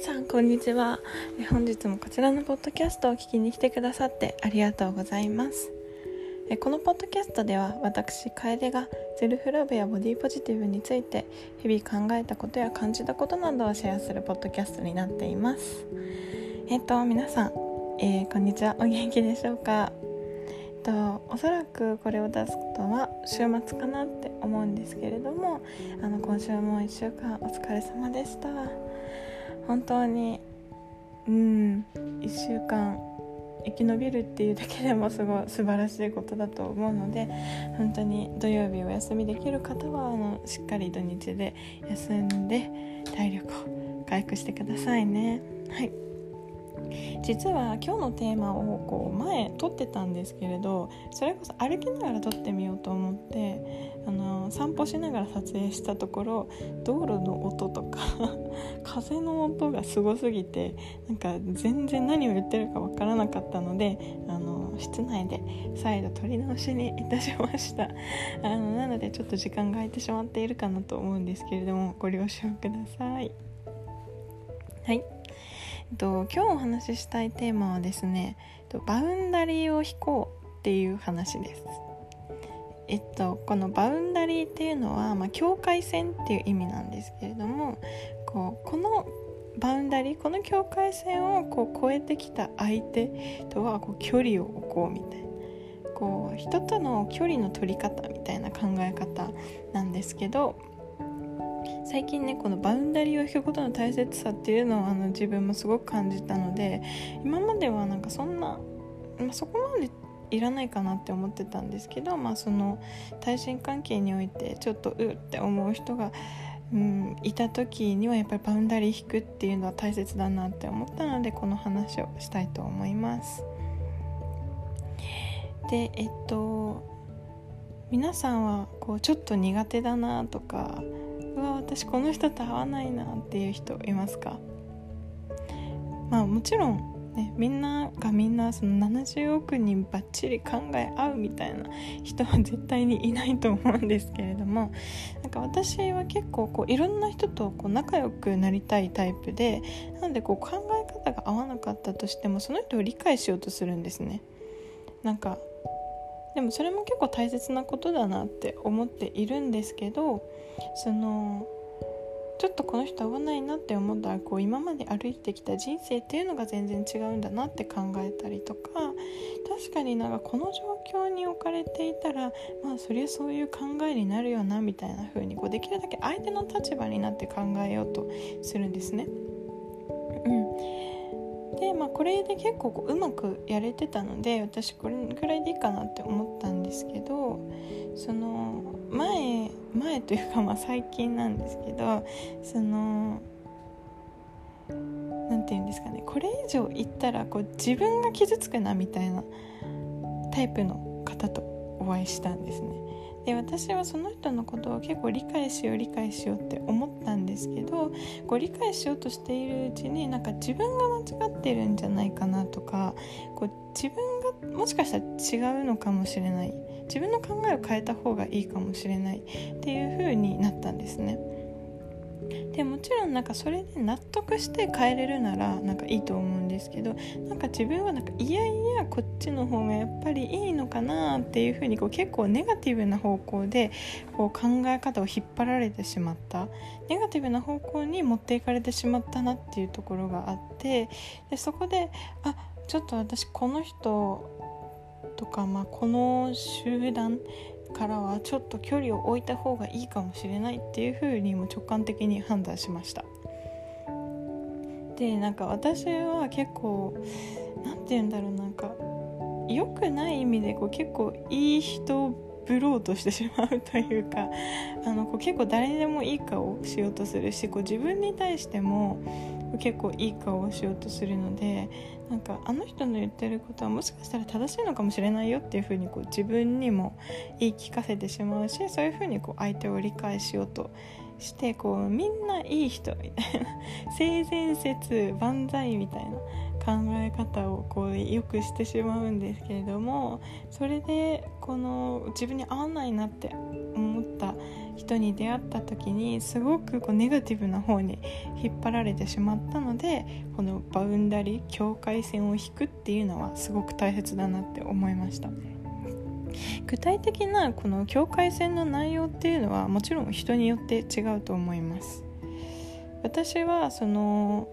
皆さんこんにちは。本日もこちらのポッドキャストを聞きに来てくださってありがとうございます。このポッドキャストでは私楓がセルフラブやボディポジティブについて日々考えたことや感じたことなどをシェアするポッドキャストになっています。えっと皆さん、えー、こんにちは。お元気でしょうか？えっとおそらくこれを出すことは週末かなって思うんですけれどもあの今週も1週間お疲れ様でした。本当にうん1週間生き延びるっていうだけでもすごい素晴らしいことだと思うので本当に土曜日お休みできる方はあのしっかり土日で休んで体力を回復してくださいね。はい。実は今日のテーマをこう前撮ってたんですけれどそれこそ歩きながら撮ってみようと思ってあの散歩しながら撮影したところ道路の音とか 風の音がすごすぎてなんか全然何を言ってるかわからなかったのであの室内で再度撮り直しにいたしました。あのなのでちょっと時間が空いてしまっているかなと思うんですけれどもご了承ください。はい。と今日お話ししたいテーマはですねバウンダリーを引こうっていう話です。えっとこの boundary っていうのは、まあ、境界線っていう意味なんですけれどもこうこの boundary この境界線をこう越えてきた相手とはこう距離を置こうみたいな。こう人との距離の取り方みたいな考え方なんですけど最近ねこの boundary を引くことの大切さっていうのをあの自分もすごく感じたので今まではなんかそんな、まあ、そこまでいらないかなって思ってたんですけど、まあ、その対人関係においてちょっとうって思う人が、うん、いた時にはやっぱりバウンダリー引くっていうのは大切だなって思ったのでこの話をしたいと思います。でえっと皆さんはこうちょっと苦手だなとかうわ私この人と会わないなっていう人いますか？まあもちろんねみんながみんなその70億人ばっちり考え合うみたいな人は絶対にいないと思うんですけれどもなんか私は結構こういろんな人とこう仲良くなりたいタイプでなのでこう考え方が合わなかったとしてもその人を理解しようとするんですね。なんかでもそれも結構大切なことだなって思っているんですけどそのちょっとこの人合わないなって思ったらこう今まで歩いてきた人生っていうのが全然違うんだなって考えたりとか確かになんかこの状況に置かれていたらまあそりゃそういう考えになるよなみたいな風にこうできるだけ相手の立場になって考えようとするんですね。で、まあ、これで結構こううまくやれてたので私これくらいでいいかなって思ったんですけどその前前というかまあ最近なんですけどその何て言うんですかねこれ以上言ったらこう自分が傷つくなみたいなタイプの方とお会いしたんですね。で私はその人のことを結構理解しよう理解しようって思ったんですけどこう理解しようとしているうちになんか自分が間違ってるんじゃないかなとかこう自分がもしかしたら違うのかもしれない自分の考えを変えた方がいいかもしれないっていう風になったんですね。でもちろんなんかそれで納得して変えれるならなんかいいと思うんですけどなんか自分はなんかいやいやこっちの方がやっぱりいいのかなっていうふうにこう結構ネガティブな方向でこう考え方を引っ張られてしまった。ネガティブな方向に持っていかれてしまったなっていうところがあってでそこであちょっと私この人とか、まあ、この集団からはちょっと距離を置いた方がいいかもしれないっていうふうにも直感的に判断しました。でなんか私は結構何て言うんだろうなんか良くない意味でこう結構いい人ぶろうとしてしまうというか あのこう結構誰でもいい顔をしようとするしこう自分に対しても結構いい顔をしようとするのでなんかあの人の言ってることはもしかしたら正しいのかもしれないよっていうふうにこう自分にも言い聞かせてしまうしそういうふうにこう相手を理解しようとしてこうみんないい人みたいな性善説万歳みたいな考え方をこうよくしてしまうんですけれどもそれでこの自分に合わないなって人に出会った時にすごくこうネガティブな方に引っ張られてしまったのでこのバウンダリ境界線を引くっていうのはすごく大切だなって思いました。具体的なこの境界線の内容っていうのはもちろん人によって違うと思います私はその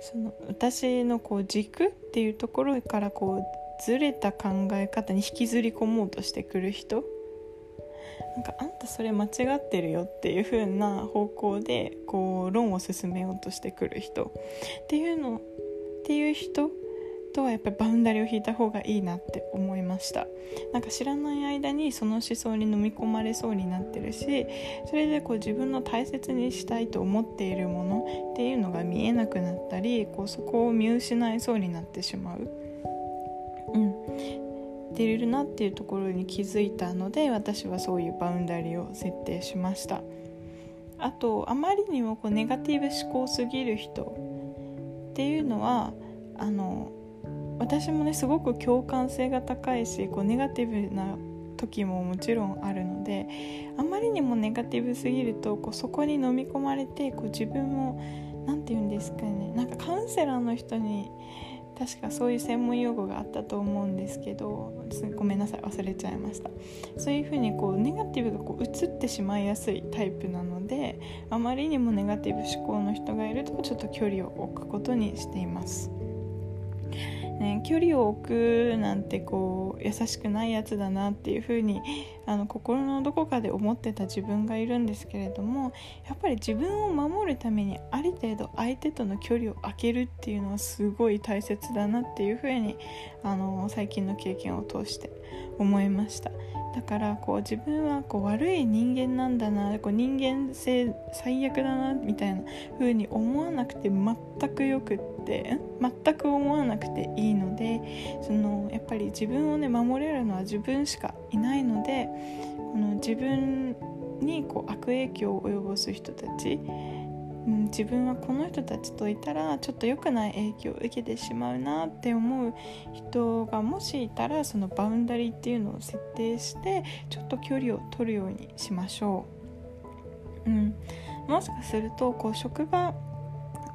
その私のこう軸っていうところからこうずれた考え方に引きずり込もうとしてくる人なんかあんたそれ間違ってるよっていう風な方向でこう論を進めようとしてくる人っていうのっていう人とはやっぱりバウンダリを引いた方がいいなって思いましたなんか知らない間にその思想に飲み込まれそうになってるしそれでこう自分の大切にしたいと思っているものっていうのが見えなくなったりこうそこを見失いそうになってしまう。うん出れるなっていうところに気づいたので私はそういうバウンダリーを設定しました。あとあまりにもこうネガティブ思考すぎる人っていうのはあの私もねすごく共感性が高いしこうネガティブな時ももちろんあるのであまりにもネガティブすぎるとこうそこに飲み込まれてこう自分も何て言うんですかねなんかカウンセラーの人に確かそういう専門用語があったと思うんですけどごめんなさい忘れちゃいましたそういうふうにこうネガティブがこう移ってしまいやすいタイプなのであまりにもネガティブ思考の人がいるとちょっと距離を置くことにしています。ね、距離を置くなんてこう優しくないやつだなっていうふうにあの心のどこかで思ってた自分がいるんですけれどもやっぱり自分を守るためにある程度相手との距離を空けるっていうのはすごい大切だなっていうふうにあの最近の経験を通して思いました。だからこう自分はこう悪い人間なんだなこう人間性最悪だなみたいな風に思わなくて全くよくって全く思わなくていいのでそのやっぱり自分をね守れるのは自分しかいないのでこの自分にこう悪影響を及ぼす人たちうん、自分はこの人たちといたらちょっと良くない影響を受けてしまうなって思う人がもしいたらそのバウンダリーっていうのを設定してちょっと距離を取るようにしましょう。うん、もしかするとこう職場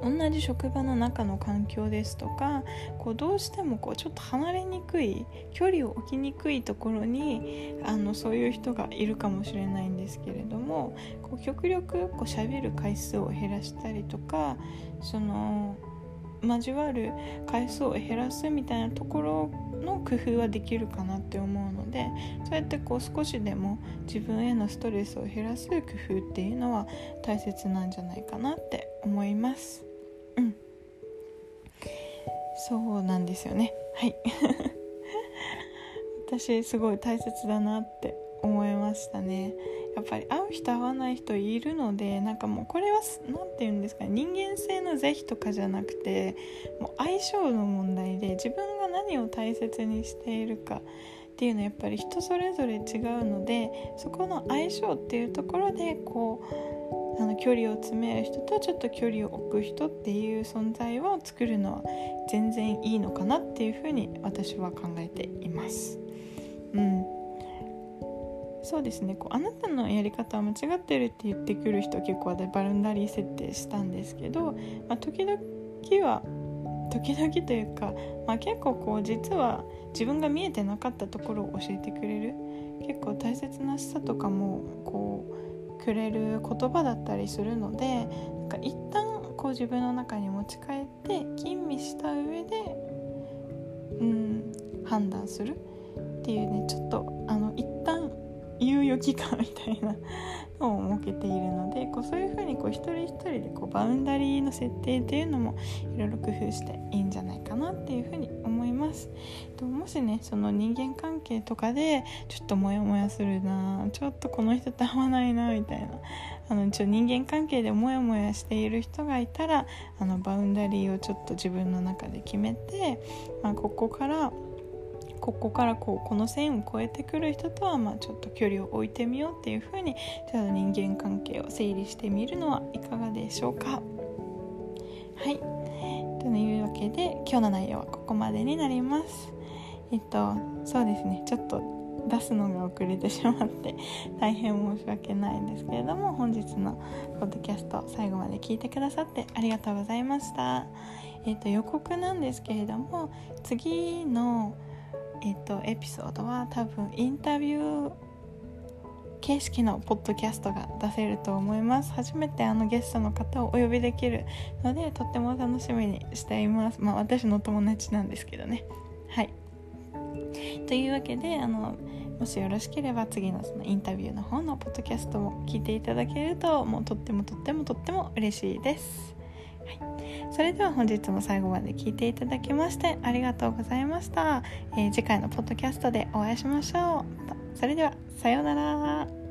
同じ職場の中の環境ですとかこうどうしてもこうちょっと離れにくい距離を置きにくいところにあのそういう人がいるかもしれないんですけれどもこう極力こう喋る回数を減らしたりとかその交わる回数を減らすみたいなところの工夫はできるかなって思うのでそうやってこう少しでも自分へのストレスを減らす工夫っていうのは大切なんじゃないかなって思います。うん。そうなんですよね。はい。私すごい大切だなって思いましたね。やっぱり会う人会わない人いるのでなんかもうこれは何て言うんですか人間性の是非とかじゃなくてもう相性の問題で自分が何を大切にしているかっていうのはやっぱり人それぞれ違うのでそこの相性っていうところでこうあの距離を詰める人とちょっと距離を置く人っていう存在を作るのは全然いいのかなっていうふうに私は考えています。うん。そうですね。こうあなたのやり方は間違ってるって言ってくる人結構私バルンダリー設定したんですけど、まあ、時々は時々というか、まあ、結構こう実は自分が見えてなかったところを教えてくれる。結構大切なしさとかもこうくれる言葉だったりするのでなんか一旦こう自分の中に持ち帰って吟味した上で、うん、判断するっていうねちょっとあの一旦猶予期間みたいなのを設けているのでこうそういうふうにこう一人一人でこうバウンダリーの設定っていうのもいろいろ工夫していいんじゃないかなっていうふうに思います。もしねその人間関係とかでちょっとモヤモヤするなちょっとこの人と合わないなみたいな。あのちょ人間関係でモヤモヤしている人がいたらあのバウンダリーをちょっと自分の中で決めて、まあ、ここからここからこうこの線を越えてくる人とはまあちょっと距離を置いてみようっていうふうにちょっと人間関係を整理してみるのはいかがでしょうか。はい。というわけで今日の内容はここまでになります。えっとそうですね。ちょっと出すのが遅れてしまって大変申し訳ないんですけれども本日のポッドキャスト最後まで聞いてくださってありがとうございました。えーと、予告なんですけれども次の、えーとエピソードは多分インタビュー形式のポッドキャストが出せると思います。初めてあのゲストの方をお呼びできるのでとっても楽しみにしています。まあ私の友達なんですけどね。はい。というわけであのもしよろしければ次のそのインタビューの方のポッドキャストも聞いていただけるともうとってもとってもとっても嬉しいです、はい、それでは本日も最後まで聞いていただきましてありがとうございました、えー、次回のポッドキャストでお会いしましょう。それではさようなら。